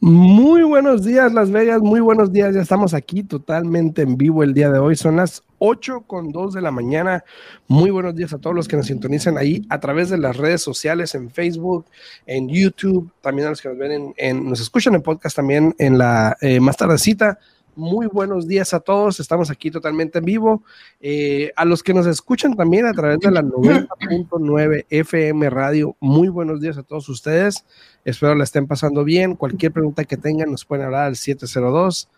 Muy buenos días, Las Vegas. Muy buenos días. Ya estamos aquí totalmente en vivo el día de hoy. Son las 8 con 2 de la mañana. Muy buenos días a todos los que nos sintonizan ahí a través de las redes sociales, en Facebook, en YouTube, también a los que nos ven en, nos escuchan en podcast también en la eh, más tardecita. Muy buenos días a todos. Estamos aquí totalmente en vivo. Eh, a los que nos escuchan también a través de la 90.9 FM Radio, muy buenos días a todos ustedes. Espero la estén pasando bien. Cualquier pregunta que tengan nos pueden hablar al 702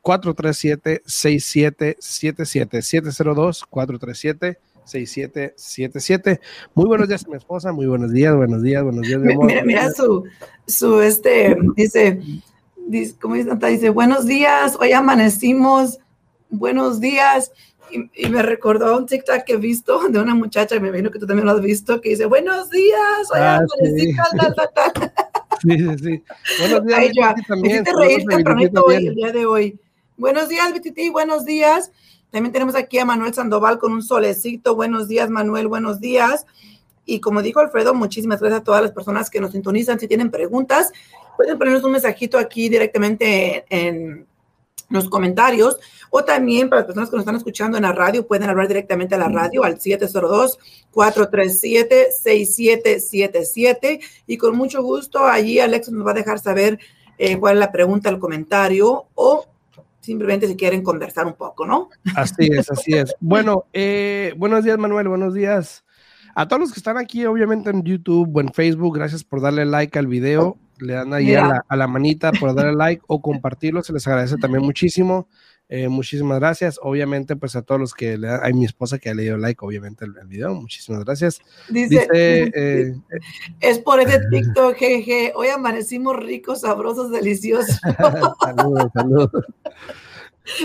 437 6777 702 437 6777. Muy buenos días mi esposa, muy buenos días, buenos días, buenos días. Mira, mira su, su, este, dice, dice, ¿cómo dice? Dice, buenos días, hoy amanecimos, buenos días. Y, me recordó un TikTok que he visto de una muchacha, y me vino que tú también lo has visto, que dice, buenos días, hoy ah, amanecí, sí. tal, tal, tal, Sí, sí, sí. Buenos días, Ay, ya, también. reír tempranito hoy, el día de hoy. Buenos días, buenos días. También tenemos aquí a Manuel Sandoval con un solecito. Buenos días, Manuel, buenos días. Y como dijo Alfredo, muchísimas gracias a todas las personas que nos sintonizan. Si tienen preguntas, pueden ponernos un mensajito aquí directamente en los comentarios o también para las personas que nos están escuchando en la radio pueden hablar directamente a la radio al 702-437-6777 y con mucho gusto allí Alex nos va a dejar saber eh, cuál es la pregunta, el comentario o simplemente si quieren conversar un poco, ¿no? Así es, así es. Bueno, eh, buenos días Manuel, buenos días. A todos los que están aquí, obviamente en YouTube o en Facebook, gracias por darle like al video le dan ahí a la, manita por darle like o compartirlo, se les agradece también muchísimo. Eh, muchísimas gracias. Obviamente, pues a todos los que le dan, hay mi esposa que ha leído like, obviamente, el, video. Muchísimas gracias. Dice, eh, es por ese TikTok, jeje. Hoy amanecimos ricos, sabrosos, deliciosos. saludos, saludos.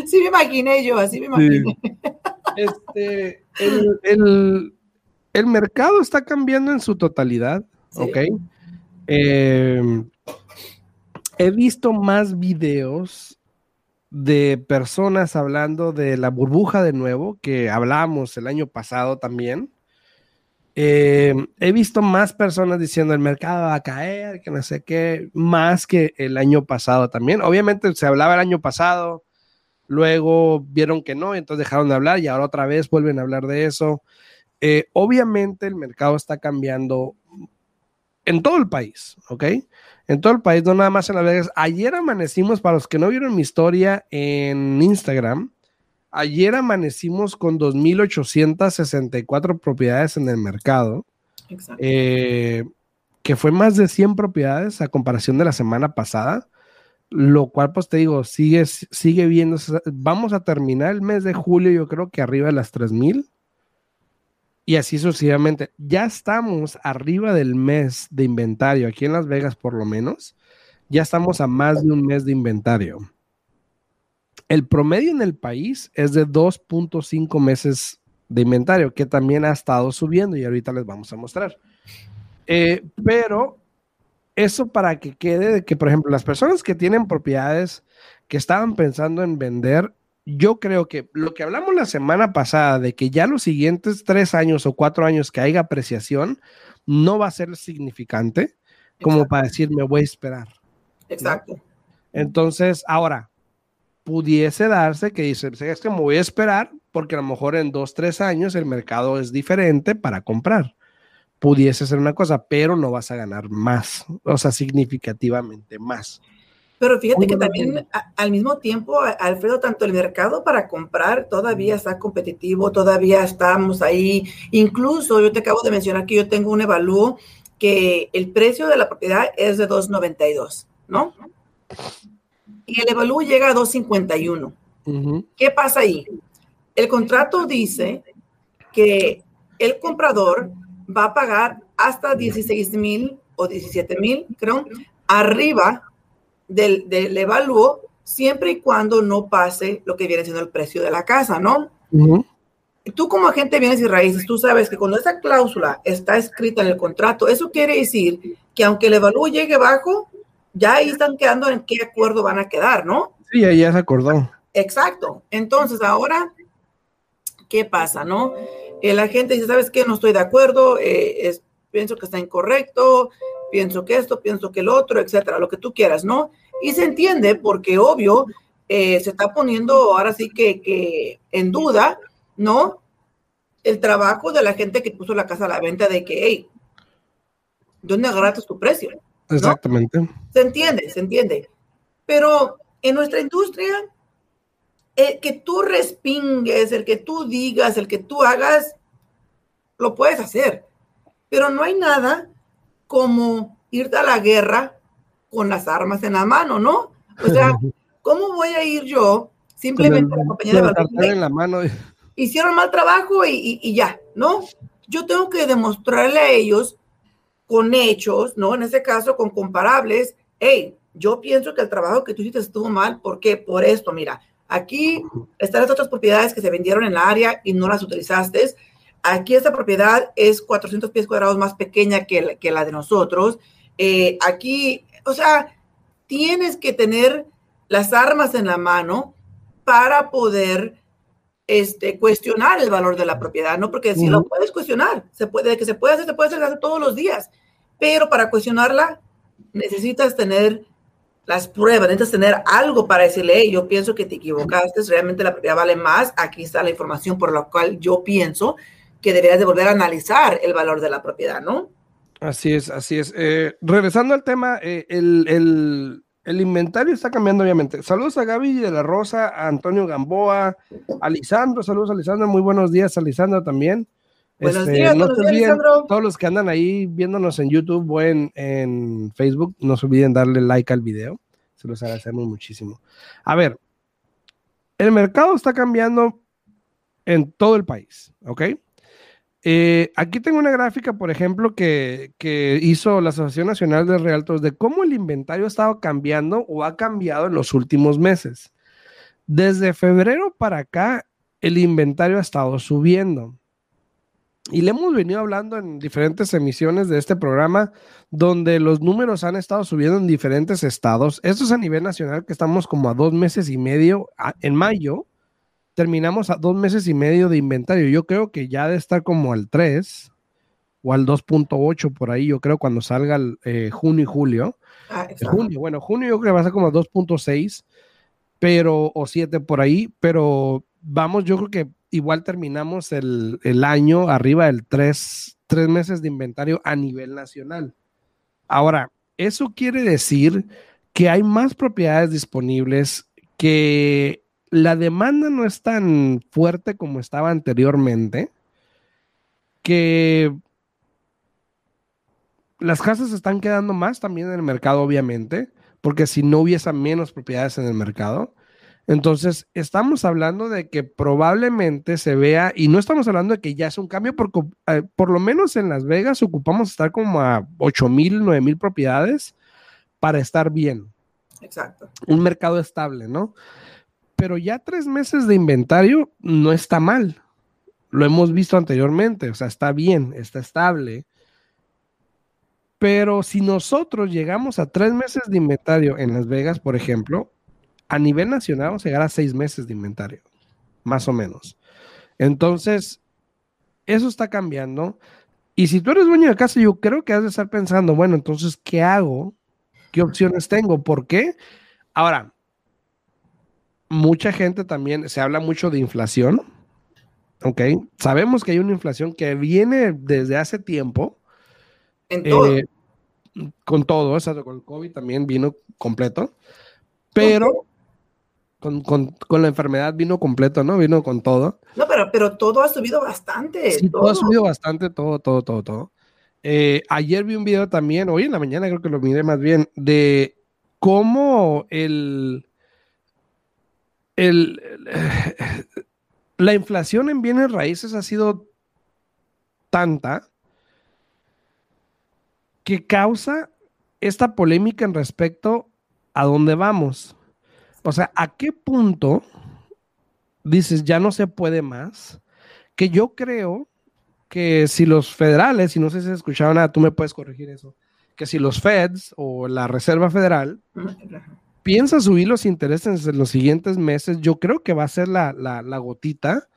Sí, me imaginé yo, así me imaginé. Este, el, el, mercado está cambiando en su totalidad, ¿ok? Em, he visto más videos de personas hablando de la burbuja de nuevo, que hablamos el año pasado también. Em, he visto más personas diciendo el mercado va a caer, que no sé qué, más que el año pasado también. Obviamente se hablaba el año pasado, luego vieron que no, entonces dejaron de hablar y ahora otra vez vuelven a hablar de eso. Eh, obviamente el mercado está cambiando en todo el país, ¿ok? En todo el país, no nada más en Las Vegas. Ayer amanecimos, para los que no vieron mi historia en Instagram, ayer amanecimos con 2.864 propiedades en el mercado, eh, que fue más de 100 propiedades a comparación de la semana pasada, lo cual, pues te digo, sigue, sigue viendo, vamos a terminar el mes de julio, yo creo que arriba de las 3.000 y así sucesivamente. Ya estamos arriba del mes de inventario, aquí en Las Vegas por lo menos, ya estamos a más de un mes de inventario. El promedio en el país es de 2.5 meses de inventario, que también ha estado subiendo y ahorita les vamos a mostrar. Eh, pero eso para que quede de que, por ejemplo, las personas que tienen propiedades que estaban pensando en vender, yo creo que lo que hablamos la semana pasada de que ya los siguientes tres años o cuatro años que haya apreciación no va a ser significante como para decir me voy a esperar. Exacto. Entonces, ahora, pudiese darse que dice, es que me voy a esperar porque a lo mejor en dos, tres años el mercado es diferente para comprar. Pudiese ser una cosa, pero no vas a ganar más, o sea, significativamente más. Pero fíjate que también al mismo tiempo, Alfredo, tanto el mercado para comprar todavía está competitivo, todavía estamos ahí. Incluso yo te acabo de mencionar que yo tengo un evalúo que el precio de la propiedad es de 2.92, ¿no? Y el evalúo llega a 2.51. ¿Qué pasa ahí? El contrato dice que el comprador va a pagar hasta 16 mil o 17 mil, creo, arriba del, del evalúo siempre y cuando no pase lo que viene siendo el precio de la casa, ¿no? Tú como agente de bienes y raíces, tú sabes que cuando esa cláusula está escrita en el contrato, eso quiere decir que aunque el evalúo llegue bajo, ya ahí están quedando en qué acuerdo van a quedar, ¿no? Sí, ya se acordó. Exacto. Entonces, ahora, ¿qué pasa, no? eh, la gente dice, ¿sabes qué? No estoy de acuerdo, eh, pienso que está incorrecto, pienso que esto, pienso que el otro, etcétera, lo que tú quieras, ¿no? Y se entiende porque, obvio, se está poniendo ahora sí que, que en duda, ¿no? El trabajo de la gente que puso la casa a la venta de que, hey, ¿dónde agarraste tu precio? Exactamente. Se entiende, se entiende. Pero en nuestra industria, el que tú respingues, el que tú digas, el que tú hagas, lo puedes hacer. Pero no hay nada como irte a la guerra con las armas en la mano, ¿no? O sea, ¿cómo voy a ir yo simplemente a la compañía de en la mano? Hicieron mal trabajo y, y ya, ¿no? Yo tengo que demostrarle a ellos con hechos, ¿no? En ese caso, con comparables, hey, yo pienso que el trabajo que tú hiciste estuvo mal, ¿por qué? Por esto, mira, aquí están las otras propiedades que se vendieron en la área y no las utilizaste. Aquí esta propiedad es 400 pies cuadrados más pequeña que, que la de nosotros. Eh, aquí, o sea, tienes que tener las armas en la mano para poder este, cuestionar el valor de la propiedad, ¿no? Porque si lo puedes cuestionar, se puede, que se puede hacer, se puede hacer todos los días, pero para cuestionarla necesitas tener las pruebas, necesitas tener algo para decirle, yo pienso que te equivocaste, realmente la propiedad vale más, aquí está la información por la cual yo pienso que deberías de volver a analizar el valor de la propiedad, ¿no? Así es, así es. Eh, regresando al tema, eh, el, el, el inventario está cambiando, obviamente. Saludos a Gaby de la Rosa, a Antonio Gamboa, a Lisandro. Saludos a Lisandro. Muy buenos días a Lisandro también. Buenos este, días, Todos los que andan ahí viéndonos en YouTube o en, en, Facebook, no se olviden darle like al video. Se los agradecemos muchísimo. A ver, el mercado está cambiando en todo el país, ¿ok? Eh, aquí tengo una gráfica, por ejemplo, que, hizo la Asociación Nacional de Realtors de cómo el inventario ha estado cambiando o ha cambiado en los últimos meses. Desde febrero para acá, el inventario ha estado subiendo. Y le hemos venido hablando en diferentes emisiones de este programa, donde los números han estado subiendo en diferentes estados. Esto es a nivel nacional, que estamos como a dos meses y medio en mayo terminamos a dos meses y medio de inventario. Yo creo que ya de estar como al 3 o al 2.8 por ahí, yo creo cuando salga el, eh, junio y julio. Ah, junio, bueno, junio yo creo que va a ser como 2.6, pero, o 7 por ahí, pero vamos, yo creo que igual terminamos el, el año arriba del 3, 3 meses de inventario a nivel nacional. Ahora, eso quiere decir que hay más propiedades disponibles que la demanda no es tan fuerte como estaba anteriormente, que las casas están quedando más también en el mercado, obviamente, porque si no hubiese menos propiedades en el mercado. Entonces, estamos hablando de que probablemente se vea, y no estamos hablando de que ya es un cambio, porque eh, por lo menos en Las Vegas ocupamos estar como a 8 mil, 9 mil propiedades para estar bien. Exacto. Un mercado estable, ¿no? Pero ya tres meses de inventario no está mal. Lo hemos visto anteriormente, o sea, está bien, está estable. Pero si nosotros llegamos a tres meses de inventario en Las Vegas, por ejemplo, a nivel nacional vamos a llegar a seis meses de inventario, más o menos. Entonces, eso está cambiando. Y si tú eres dueño de casa, yo creo que has de estar pensando, bueno, entonces, ¿qué hago? ¿Qué opciones tengo? ¿Por qué? Ahora, mucha gente también, se habla mucho de inflación, ¿ok? Sabemos que hay una inflación que viene desde hace tiempo. En todo. Eh, con todo, o con el COVID también vino completo, pero con, la enfermedad vino completo, ¿no? Vino con todo. No, pero, pero todo ha subido bastante. Sí, todo, ha subido bastante, todo, todo, todo, todo. Eh, ayer vi un video también, hoy en la mañana creo que lo miré más bien, de cómo el, la inflación en bienes raíces ha sido tanta que causa esta polémica en respecto a dónde vamos. O sea, ¿a qué punto dices ya no se puede más? Que yo creo que si los federales, y no sé si has escuchado nada, tú me puedes corregir eso, que si los feds o la Reserva Federal piensa subir los intereses en los siguientes meses, yo creo que va a ser la, gotita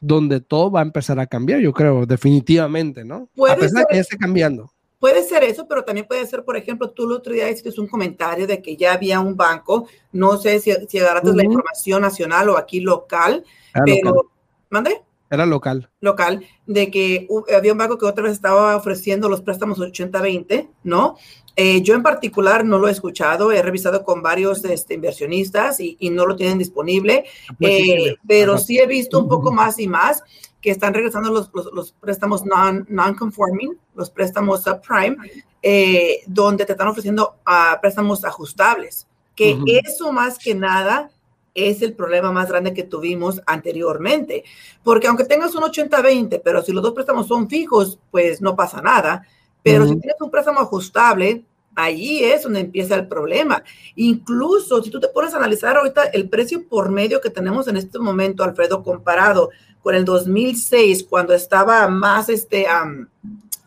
donde todo va a empezar a cambiar, yo creo, definitivamente, ¿no? Puede a ser, que esté cambiando. Puede ser eso, pero también puede ser, por ejemplo, tú el otro día hiciste un comentario de que ya había un banco, no sé si, si agarraste la información nacional o aquí local, pero... ¿Mande? Era local. Local, de que había un banco que otra vez estaba ofreciendo los préstamos 80-20, ¿no? Eh, yo en particular no lo he escuchado, he revisado con varios este, inversionistas y, no lo tienen disponible, eh, pero sí he visto un poco más y más que están regresando los, los, préstamos non-conforming, los préstamos subprime, eh, donde te están ofreciendo uh, préstamos ajustables, que eso más que nada es el problema más grande que tuvimos anteriormente. Porque aunque tengas un 80-20, pero si los dos préstamos son fijos, pues no pasa nada. Pero si tienes un préstamo ajustable, ahí es donde empieza el problema. Incluso si tú te pones a analizar ahorita el precio por medio que tenemos en este momento, Alfredo, comparado con el 2006, cuando estaba más, este,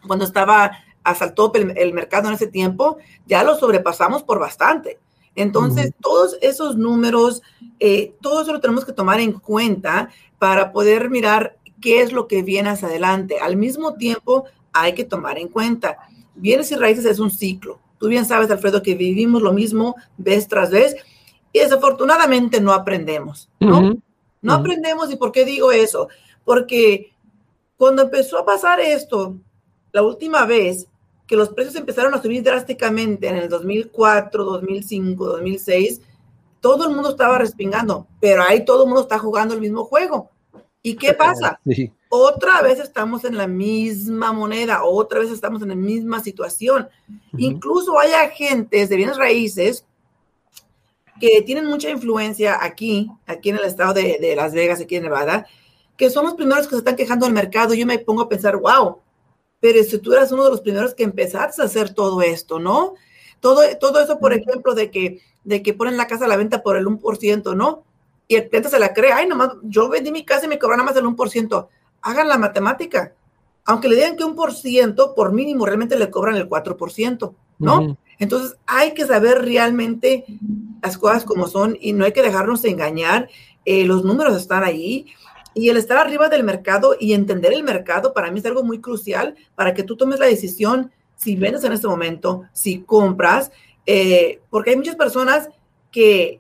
cuando estaba, asaltó el, el mercado en ese tiempo, ya lo sobrepasamos por bastante. Entonces, todos esos números, eh, todo eso lo tenemos que tomar en cuenta para poder mirar qué es lo que viene hacia adelante. Al mismo tiempo, hay que tomar en cuenta, bienes y raíces es un ciclo. Tú bien sabes, Alfredo, que vivimos lo mismo vez tras vez y desafortunadamente no aprendemos, ¿no? No aprendemos. ¿Y por qué digo eso? Porque cuando empezó a pasar esto, la última vez, que los precios empezaron a subir drásticamente en el 2004, 2005, 2006, todo el mundo estaba respingando, pero ahí todo el mundo está jugando el mismo juego. ¿Y qué pasa? Otra vez estamos en la misma moneda, otra vez estamos en la misma situación. Incluso hay agentes de bienes raíces que tienen mucha influencia aquí, aquí en el estado de, de, Las Vegas, aquí en Nevada, que son los primeros que se están quejando del mercado. Yo me pongo a pensar, wow, pero si tú eras uno de los primeros que empezaste a hacer todo esto, ¿no? Todo, todo eso, por ejemplo, de que, de que ponen la casa a la venta por el 1%, ¿no? Y el cliente se la cree, ay, nomás, yo vendí mi casa y me cobran más del 1%. Hagan la matemática. Aunque le digan que un por ciento, por mínimo, realmente le cobran el 4%, ¿no? Entonces, hay que saber realmente las cosas como son y no hay que dejarnos engañar. Eh, los números están ahí. Y el estar arriba del mercado y entender el mercado para mí es algo muy crucial para que tú tomes la decisión si vendes en este momento, si compras, eh, porque hay muchas personas que,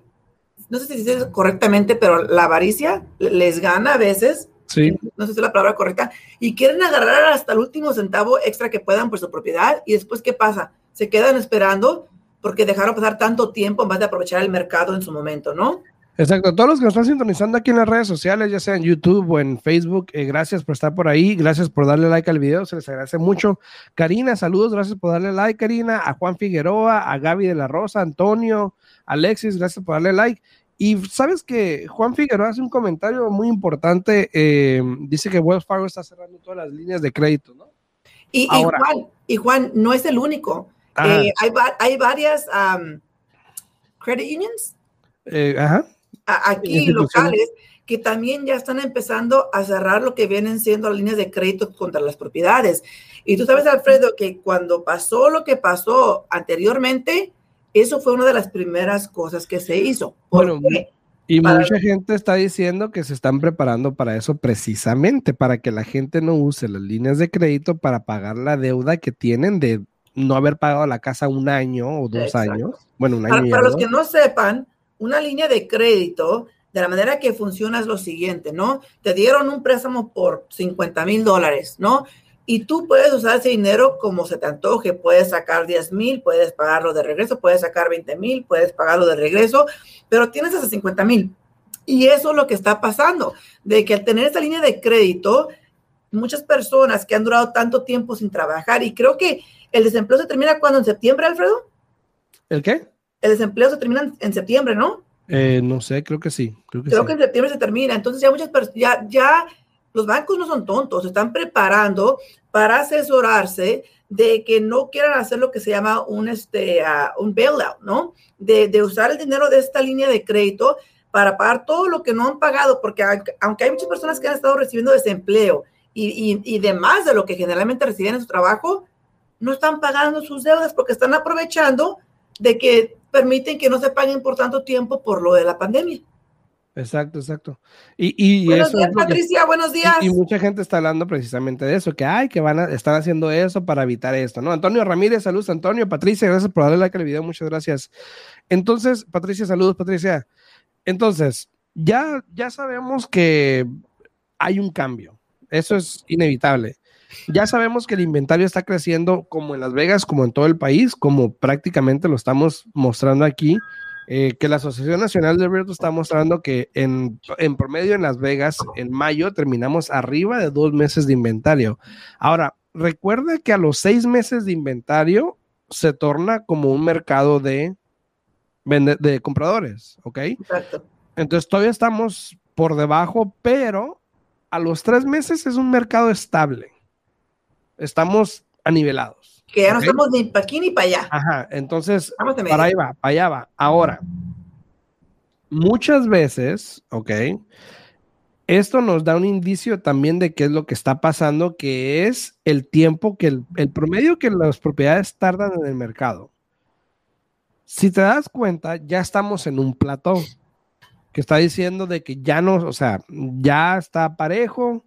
no sé si dices correctamente, pero la avaricia les gana a veces. Sí. No sé si es la palabra correcta. Y quieren agarrar hasta el último centavo extra que puedan por su propiedad. Y después, ¿qué pasa? Se quedan esperando porque dejaron pasar tanto tiempo en vez de aprovechar el mercado en su momento, ¿no? Exacto, todos los que nos están sintonizando aquí en las redes sociales, ya sea en YouTube o en Facebook, eh, gracias por estar por ahí, gracias por darle like al video, se les agradece mucho. Karina, saludos, gracias por darle like, Karina, a Juan Figueroa, a Gaby de la Rosa, Antonio, Alexis, gracias por darle like. Y sabes que Juan Figueroa hace un comentario muy importante, eh, dice que Wells Fargo está cerrando todas las líneas de crédito, ¿no? Y, Juan, y Juan, no es el único. Eh, hay, hay, varias credit unions. ajá aquí locales que también ya están empezando a cerrar lo que vienen siendo las líneas de crédito contra las propiedades. Y tú sabes, Alfredo, que cuando pasó lo que pasó anteriormente, eso fue una de las primeras cosas que se hizo. Bueno, y mucha gente está diciendo que se están preparando para eso precisamente, para que la gente no use las líneas de crédito para pagar la deuda que tienen de no haber pagado la casa un año o dos años. Bueno, un año. para los que no sepan, una línea de crédito, de la manera que funciona es lo siguiente, ¿no? Te dieron un préstamo por 50 mil dólares, ¿no? Y tú puedes usar ese dinero como se te antoje. Puedes sacar 10 mil, puedes pagarlo de regreso, puedes sacar 20 mil, puedes pagarlo de regreso, pero tienes esos 50 mil. Y eso es lo que está pasando, de que al tener esa línea de crédito, muchas personas que han durado tanto tiempo sin trabajar, y creo que el desempleo se termina cuando en septiembre, Alfredo. ¿El qué? El desempleo se termina en septiembre, ¿no? Eh, no sé, creo que sí. Creo que, en septiembre se termina. Entonces ya muchas personas, ya, ya los bancos no son tontos, se están preparando para asesorarse de que no quieran hacer lo que se llama un, este, uh, un bailout, ¿no? De, de, usar el dinero de esta línea de crédito para pagar todo lo que no han pagado, porque aunque hay muchas personas que han estado recibiendo desempleo y, y, y demás de lo que generalmente reciben en su trabajo, no están pagando sus deudas porque están aprovechando de que permiten que no se paguen por tanto tiempo por lo de la pandemia. Exacto, exacto. Y, y buenos días, Patricia, buenos días. Y, mucha gente está hablando precisamente de eso, que ay, que van a estar haciendo eso para evitar esto, ¿no? Antonio Ramírez, saludos, Antonio, Patricia, gracias por darle like al video, muchas gracias. Entonces, Patricia, saludos, Patricia. Entonces, ya, ya sabemos que hay un cambio, eso es inevitable. Ya sabemos que el inventario está creciendo como en Las Vegas, como en todo el país, como prácticamente lo estamos mostrando aquí. Eh, que la Asociación Nacional de Realtor está mostrando que en, en, promedio en Las Vegas, en mayo, terminamos arriba de dos meses de inventario. Ahora, recuerda que a los seis meses de inventario se torna como un mercado de, de compradores, ¿ok? Exacto. Entonces todavía estamos por debajo, pero a los tres meses es un mercado estable. Estamos anivelados. Que ya no estamos ni para aquí ni para allá. Ajá, entonces, para ahí va, para allá va. Ahora, muchas veces, ok, esto nos da un indicio también de qué es lo que está pasando, que es el tiempo que el, el promedio que las propiedades tardan en el mercado. Si te das cuenta, ya estamos en un plató que está diciendo de que ya no, o sea, ya está parejo,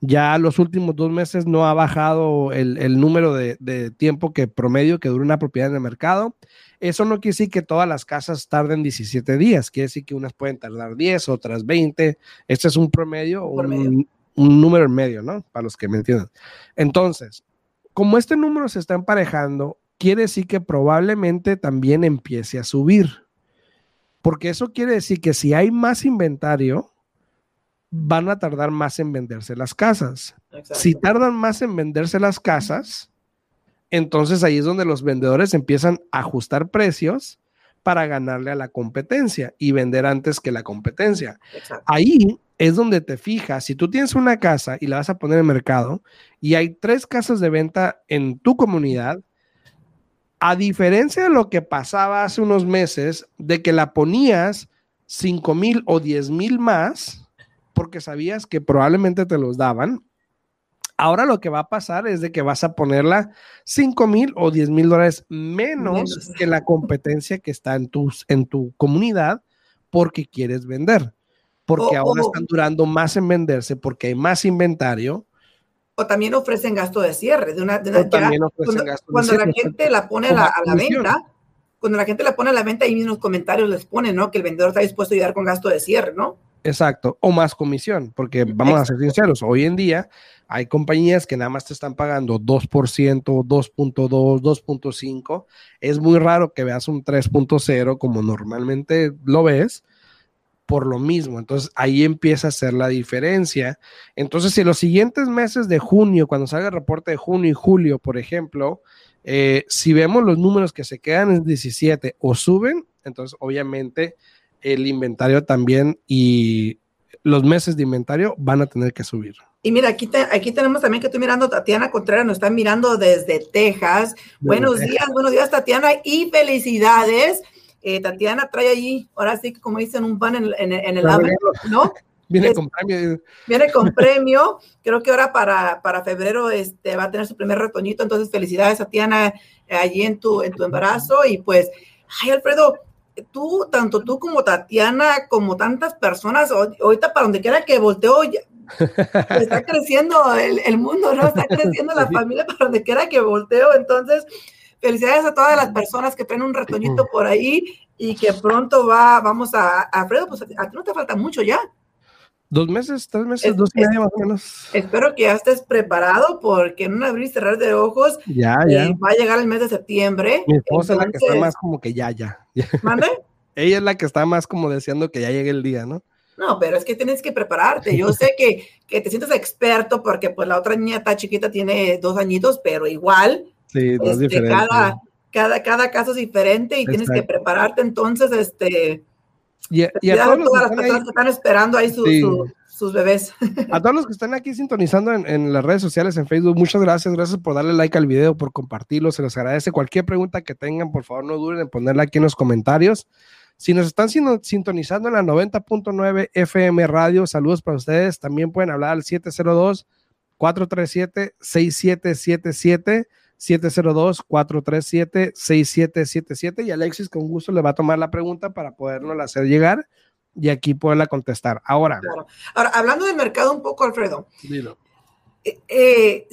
ya los últimos dos meses no ha bajado el, número de, tiempo que promedio que dura una propiedad en el mercado. Eso no quiere decir que todas las casas tarden 17 días, quiere decir que unas pueden tardar 10, otras 20. Este es un promedio, un, un, número medio, ¿no? Para los que me entiendan. Entonces, como este número se está emparejando, quiere decir que probablemente también empiece a subir. Porque eso quiere decir que si hay más inventario, van a tardar más en venderse las casas. Si tardan más en venderse las casas, entonces ahí es donde los vendedores empiezan a ajustar precios para ganarle a la competencia y vender antes que la competencia. Ahí es donde te fijas, si tú tienes una casa y la vas a poner en mercado y hay tres casas de venta en tu comunidad, a diferencia de lo que pasaba hace unos meses, de que la ponías 5 mil o 10 mil más, porque sabías que probablemente te los daban. Ahora lo que va a pasar es de que vas a ponerla 5 mil o 10 mil dólares menos, que la competencia que está en, tus, en tu comunidad porque quieres vender. Porque ahora están durando más en venderse porque hay más inventario. O también ofrecen gasto de cierre. De una, también ofrecen cuando, gasto cuando la gente la pone a la, a la venta, cuando la gente la pone a la venta, ahí mismos comentarios les ponen, ¿no? Que el vendedor está dispuesto a ayudar con gasto de cierre, ¿no? Exacto, o más comisión, porque vamos a ser sinceros, hoy en día hay compañías que nada más te están pagando 2%, 2.2, 2.5. Es muy raro que veas un 3.0 como normalmente lo ves por lo mismo. Entonces ahí empieza a ser la diferencia. Entonces, si los siguientes meses de junio, cuando salga el reporte de junio y julio, por ejemplo, eh, si vemos los números que se quedan en 17 o suben, entonces obviamente el inventario también y los meses de inventario van a tener que subir. Y mira, aquí, aquí tenemos también que estoy mirando, Tatiana Contreras nos está mirando desde Texas. buenos días, buenos días, Tatiana, y felicidades. Eh, Tatiana trae allí, ahora sí que como dicen, un pan en, en, el ¿no? Viene con premio. Viene con premio. Creo que ahora para, para febrero este, va a tener su primer retoñito. Entonces, felicidades, Tatiana, allí en tu, en tu embarazo. Y pues, ay, Alfredo, tú, tanto tú como Tatiana, como tantas personas, ahorita para donde quiera que volteo, está creciendo el, mundo, ¿no? Está creciendo la familia para donde quiera que volteo. Entonces, felicidades a todas las personas que tienen un retoñito por ahí y que pronto va, vamos a, Alfredo, pues a ti no te falta mucho ya. Dos meses, tres meses, dos meses más o menos. Espero que ya estés preparado porque en un abrir y cerrar de ojos ya, ya. Eh, va a llegar el mes de septiembre. Mi esposa es la que está más como que ya, ya. ¿Mande? Ella es la que está más como deseando que ya llegue el día, ¿no? No, pero es que tienes que prepararte. Yo sé que, que te sientes experto porque pues la otra niña está chiquita, tiene dos añitos, pero igual. Sí, es este, diferente. Cada, cada, cada caso es diferente y tienes que prepararte. Entonces, este y, a, todas las personas que están esperando ahí sus bebés. A todos los que están aquí sintonizando en, las redes sociales, en Facebook, muchas gracias. Gracias por darle like al video, por compartirlo. Se les agradece. Cualquier pregunta que tengan, por favor, no duden en ponerla aquí en los comentarios. Si nos están sintonizando en la 90.9 FM Radio, saludos para ustedes. También pueden hablar al 702 437 6777 702-437-6777 y Alexis con gusto le va a tomar la pregunta para podernos hacer llegar y aquí poderla contestar. Ahora. Ahora, hablando del mercado un poco, Alfredo. Dilo. Eh, eh,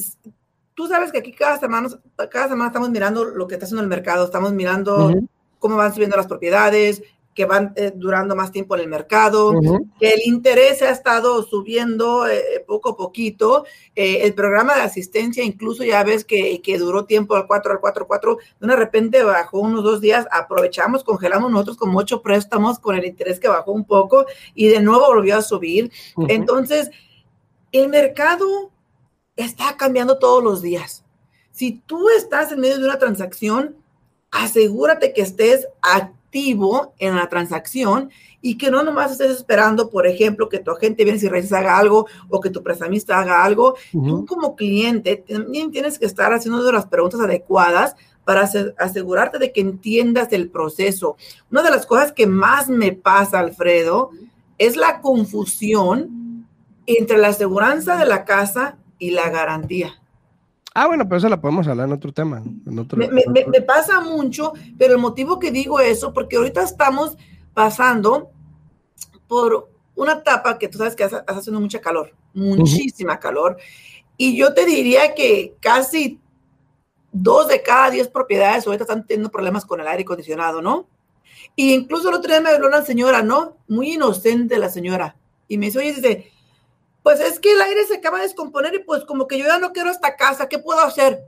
tú sabes que aquí cada semana, cada semana estamos mirando lo que está haciendo el mercado, estamos mirando cómo van subiendo las propiedades, que van eh, durando más tiempo en el mercado, que el interés ha estado subiendo eh, poco a poquito. Eh, el programa de asistencia, incluso ya ves que, que, duró tiempo al 4, al 4, 4, de repente bajó unos dos días, aprovechamos, congelamos nosotros con ocho préstamos con el interés que bajó un poco y de nuevo volvió a subir. Entonces, el mercado está cambiando todos los días. Si tú estás en medio de una transacción, asegúrate que estés activo en la transacción y que no nomás estés esperando, por ejemplo, que tu agente bien si haga algo o que tu prestamista haga algo. Tú como cliente también tienes que estar haciendo las preguntas adecuadas para asegurarte de que entiendas el proceso. Una de las cosas que más me pasa, Alfredo, es la confusión entre la aseguranza de la casa y la garantía. Ah, bueno, pero eso la podemos hablar en otro tema. me, pasa mucho, pero el motivo que digo eso, porque ahorita estamos pasando por una etapa que tú sabes que está haciendo mucha calor, muchísima calor. Y yo te diría que casi dos de cada diez propiedades ahorita están teniendo problemas con el aire acondicionado, ¿no? Y incluso el otro día me habló una señora, ¿no? Muy inocente la señora. Y me dice, oye, dice, pues es que el aire se acaba de descomponer y pues como que yo ya no quiero esta casa, ¿qué puedo hacer?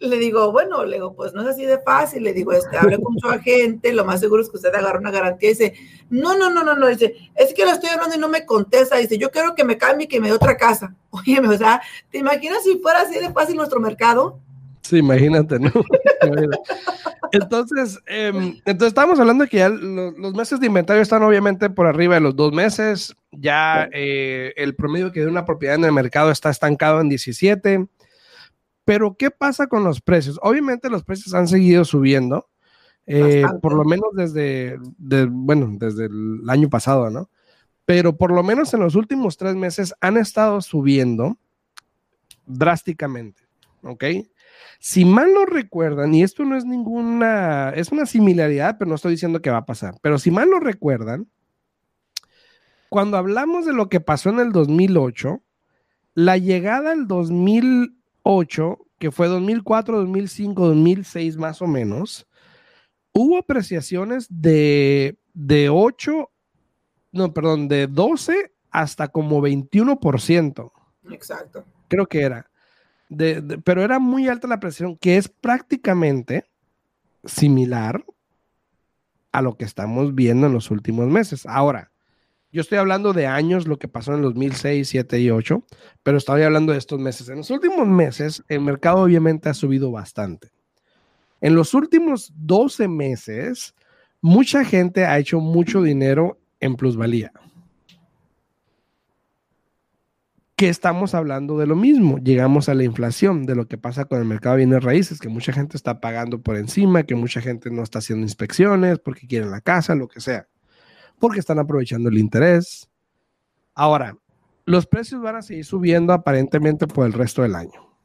Le digo, bueno, le digo, pues no es así de fácil, le digo, este, hable con su agente, lo más seguro es que usted agarre una garantía y dice, no, no, no, no, no, dice, es que lo estoy hablando y no me contesta, dice, yo quiero que me cambie y que me dé otra casa. Oye, o sea, ¿te imaginas si fuera así de fácil nuestro mercado? Sí, imagínate, ¿no? entonces, em, entonces estamos hablando de que ya los, meses de inventario están obviamente por arriba de los dos meses. Ya eh, el promedio que de una propiedad en el mercado está estancado en 17. Pero, ¿qué pasa con los precios? Obviamente los precios han seguido subiendo, eh, por lo menos desde, bueno, desde el año pasado, ¿no? Pero por lo menos en los últimos tres meses han estado subiendo drásticamente, ¿ok? Si mal no recuerdan, y esto no es ninguna, es una similaridad, pero no estoy diciendo que va a pasar, pero si mal no recuerdan, cuando hablamos de lo que pasó en el 2008, la llegada al 2008, que fue 2004, 2005, 2006 más o menos, hubo apreciaciones de, de 8, no, perdón, de 12 hasta como 21%. Exacto. Creo que era pero era muy alta la presión, que es prácticamente similar a lo que estamos viendo en los últimos meses. Ahora, yo estoy hablando de años, lo que pasó en los 2006, 7 y 8, pero estoy hablando de estos meses. En los últimos meses, el mercado obviamente ha subido bastante. En los últimos 12 meses, mucha gente ha hecho mucho dinero en plusvalía que estamos hablando de lo mismo. Llegamos a la inflación, de lo que pasa con el mercado de bienes raíces, que mucha gente está pagando por encima, que mucha gente no está haciendo inspecciones porque quieren la casa, lo que sea, porque están aprovechando el interés. Ahora, los precios van a seguir subiendo aparentemente por el resto del año.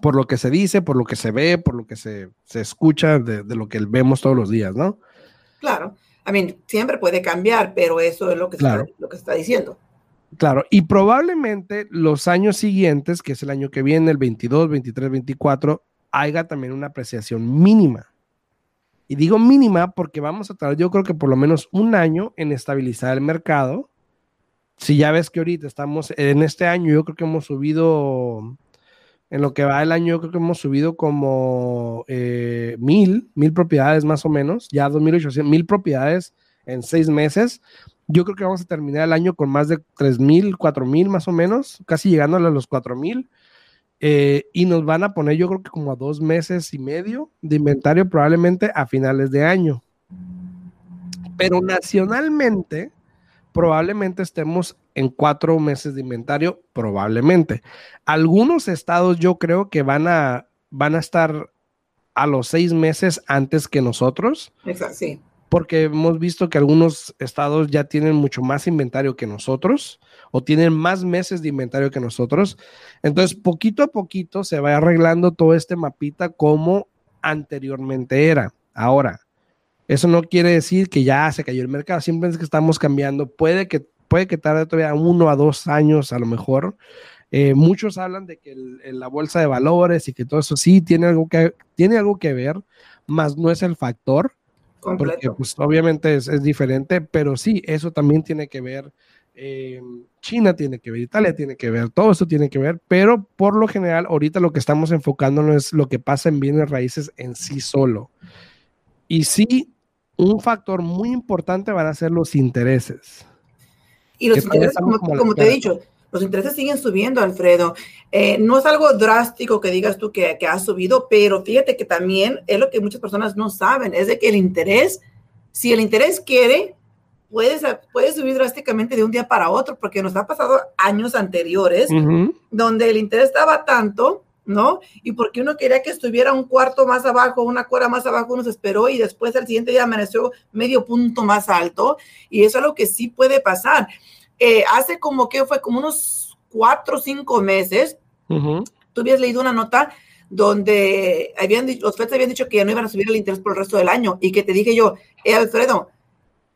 Por lo que se dice, por lo que se ve, por lo que se, escucha, de, lo que vemos todos los días, ¿no? Claro. I mean, siempre puede cambiar, pero eso es lo que, lo que se está diciendo. Claro, y probablemente los años siguientes, que es el año que viene, el 22, 23, 24, haya también una apreciación mínima. Y digo mínima porque vamos a tardar, yo creo que por lo menos un año en estabilizar el mercado. Si ya ves que ahorita estamos en este año, yo creo que hemos subido, en lo que va el año, yo creo que hemos subido como eh, mil, mil propiedades más o menos, ya 2.800, mil propiedades en seis meses. Yo creo que vamos a terminar el año con más de 3.000, 4.000 más o menos, casi llegando a los 4.000. Eh, y nos van a poner, yo creo que como a dos meses y medio de inventario, probablemente a finales de año. Pero nacionalmente, probablemente estemos en cuatro meses de inventario, probablemente. Algunos estados yo creo que van a, van a estar a los seis meses antes que nosotros. Exacto, sí porque hemos visto que algunos estados ya tienen mucho más inventario que nosotros o tienen más meses de inventario que nosotros. Entonces, poquito a poquito se va arreglando todo este mapita como anteriormente era. Ahora, Eso no quiere decir que ya se cayó el mercado, simplemente es que estamos cambiando. Puede que, puede que tarde todavía uno a dos años a lo mejor. Eh, muchos hablan de que la bolsa de valores y que todo eso sí tiene algo que, tiene algo que ver, más no es el factor. Porque pues, obviamente es, es, diferente, pero sí, eso también tiene que ver. Eh, China tiene que ver, Italia tiene que ver, todo eso tiene que ver, pero por lo general ahorita lo que estamos enfocando no es lo que pasa en bienes raíces en sí solo. Y sí, un factor muy importante van a ser los intereses. Y los intereses, como, te he dicho, los intereses siguen subiendo, Alfredo. Eh, no es algo drástico que digas tú que, que ha subido, pero fíjate que también es lo que muchas personas no saben, es de que el interés, si el interés quiere, puede, puede subir drásticamente de un día para otro, porque nos ha pasado años anteriores donde el interés estaba tanto ¿no? Y porque uno quería que estuviera un cuarto más abajo, una cuadra más abajo, uno se esperó y después al siguiente día amaneció medio punto más alto. Y eso es lo que sí puede pasar. Eh, hace como que fue como unos cuatro o cinco meses, tú habías leído una nota donde habían los FED habían dicho que ya no iban a subir el interés por el resto del año y que te dije yo, eh, Alfredo,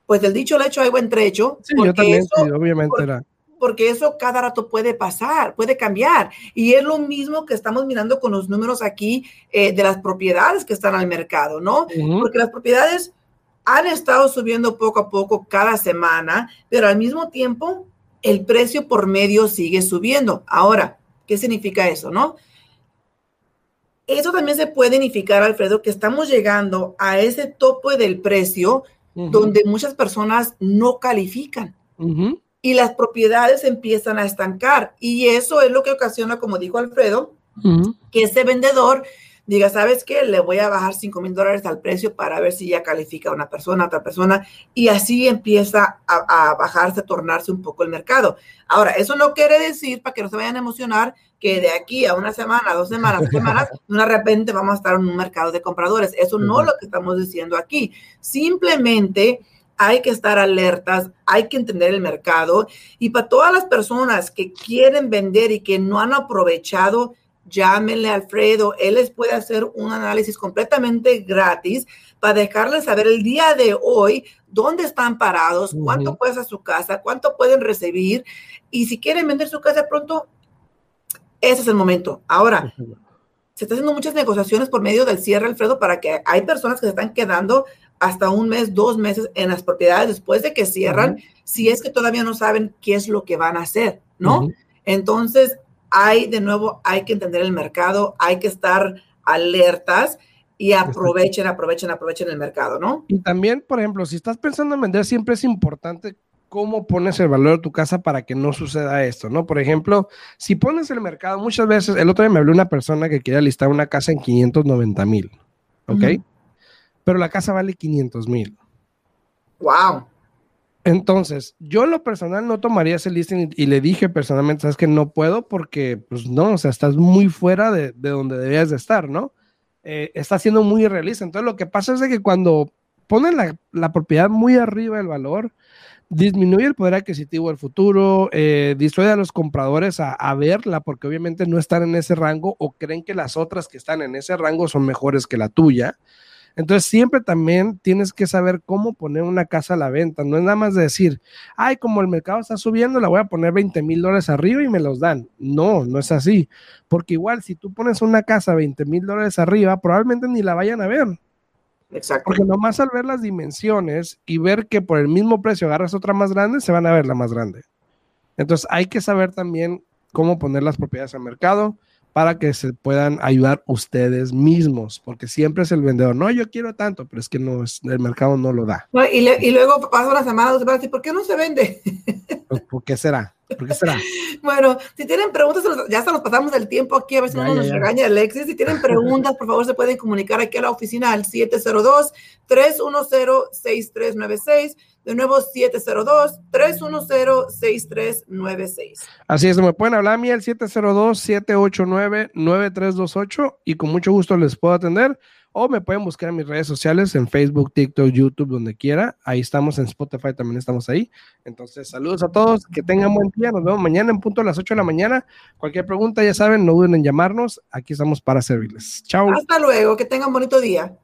pues del dicho al hecho hay buen trecho. Sí, yo también, obviamente era porque eso cada rato puede pasar, puede cambiar. Y es lo mismo que estamos mirando con los números aquí eh, de las propiedades que están al mercado, ¿no? Porque las propiedades han estado subiendo poco a poco cada semana, pero al mismo tiempo el precio por medio sigue subiendo. Ahora, ¿qué significa eso, no? Eso también se puede significar, Alfredo, que estamos llegando a ese tope del precio donde muchas personas no califican y las propiedades empiezan a estancar. Y eso es lo que ocasiona, como dijo Alfredo, que ese vendedor diga, ¿sabes qué? Le voy a bajar 5 mil dólares al precio para ver si ya califica una persona, otra persona, y así empieza a, bajarse, a tornarse un poco el mercado. Ahora, eso no quiere decir, para que no se vayan a emocionar, que de aquí a una semana, dos semanas, tres semanas, de repente vamos a estar en un mercado de compradores. Eso no es lo que estamos diciendo aquí. Simplemente hay que estar alertas, hay que entender el mercado y para todas las personas que quieren vender y que no han aprovechado, llámenle a Alfredo, él les puede hacer un análisis completamente gratis para dejarles saber el día de hoy dónde están parados, cuánto cuesta su casa, cuánto pueden recibir y si quieren vender su casa pronto, ese es el momento. Ahora, se están haciendo muchas negociaciones por medio del cierre, Alfredo, para que hay personas que se están quedando hasta un mes, dos meses en las propiedades después de que cierran, si es que todavía no saben qué es lo que van a hacer, ¿no? Entonces, hay de nuevo, hay que entender el mercado, hay que estar alertas y aprovechen, aprovechen, aprovechen el mercado, ¿no? Y también, por ejemplo, si estás pensando en vender, siempre es importante cómo pones el valor de tu casa para que no suceda esto, ¿no? Por ejemplo, si pones el mercado, muchas veces, el otro día me habló una persona que quería listar una casa en 590 mil, ¿ok? pero la casa vale 500 mil. Wow. Entonces, yo en lo personal no tomaría ese listing y, le dije personalmente, sabes que no puedo porque, pues no, o sea, estás muy fuera de, donde debías de estar, ¿no? Eh, está siendo muy irrealista. Entonces, lo que pasa es de que cuando ponen la, propiedad muy arriba del valor, disminuye el poder adquisitivo del futuro, eh, a los compradores a, a, verla porque obviamente no están en ese rango o creen que las otras que están en ese rango son mejores que la tuya. Entonces siempre también tienes que saber cómo poner una casa a la venta. No es nada más de decir, ay, como el mercado está subiendo, la voy a poner 20 mil dólares arriba y me los dan. No, no es así. Porque igual si tú pones una casa 20 mil dólares arriba, probablemente ni la vayan a ver. Exacto. Porque nomás al ver las dimensiones y ver que por el mismo precio agarras otra más grande, se van a ver la más grande. Entonces hay que saber también cómo poner las propiedades al mercado para que se puedan ayudar ustedes mismos, porque siempre es el vendedor, no, yo quiero tanto, pero es que no es, el mercado no lo da. y, luego pasa la semana, dos semanas, ¿por qué no se vende? Pues, ¿Por qué será? ¿Por qué será? bueno, si tienen preguntas, ya hasta nos pasamos el tiempo aquí, a ver si no nos regaña Alexis. Si tienen preguntas, por favor, se pueden comunicar aquí a la oficina al 702-310-6396. De nuevo, 702-310-6396. Así es, me pueden hablar a mí al 702-789-9328 y con mucho gusto les puedo atender. O me pueden buscar en mis redes sociales, en Facebook, TikTok, YouTube, donde quiera. Ahí estamos, en Spotify también estamos ahí. Entonces, saludos a todos, que tengan buen día. Nos vemos mañana en punto a las 8 de la mañana. Cualquier pregunta, ya saben, no duden en llamarnos. Aquí estamos para servirles. Chao. Hasta luego, que tengan bonito día.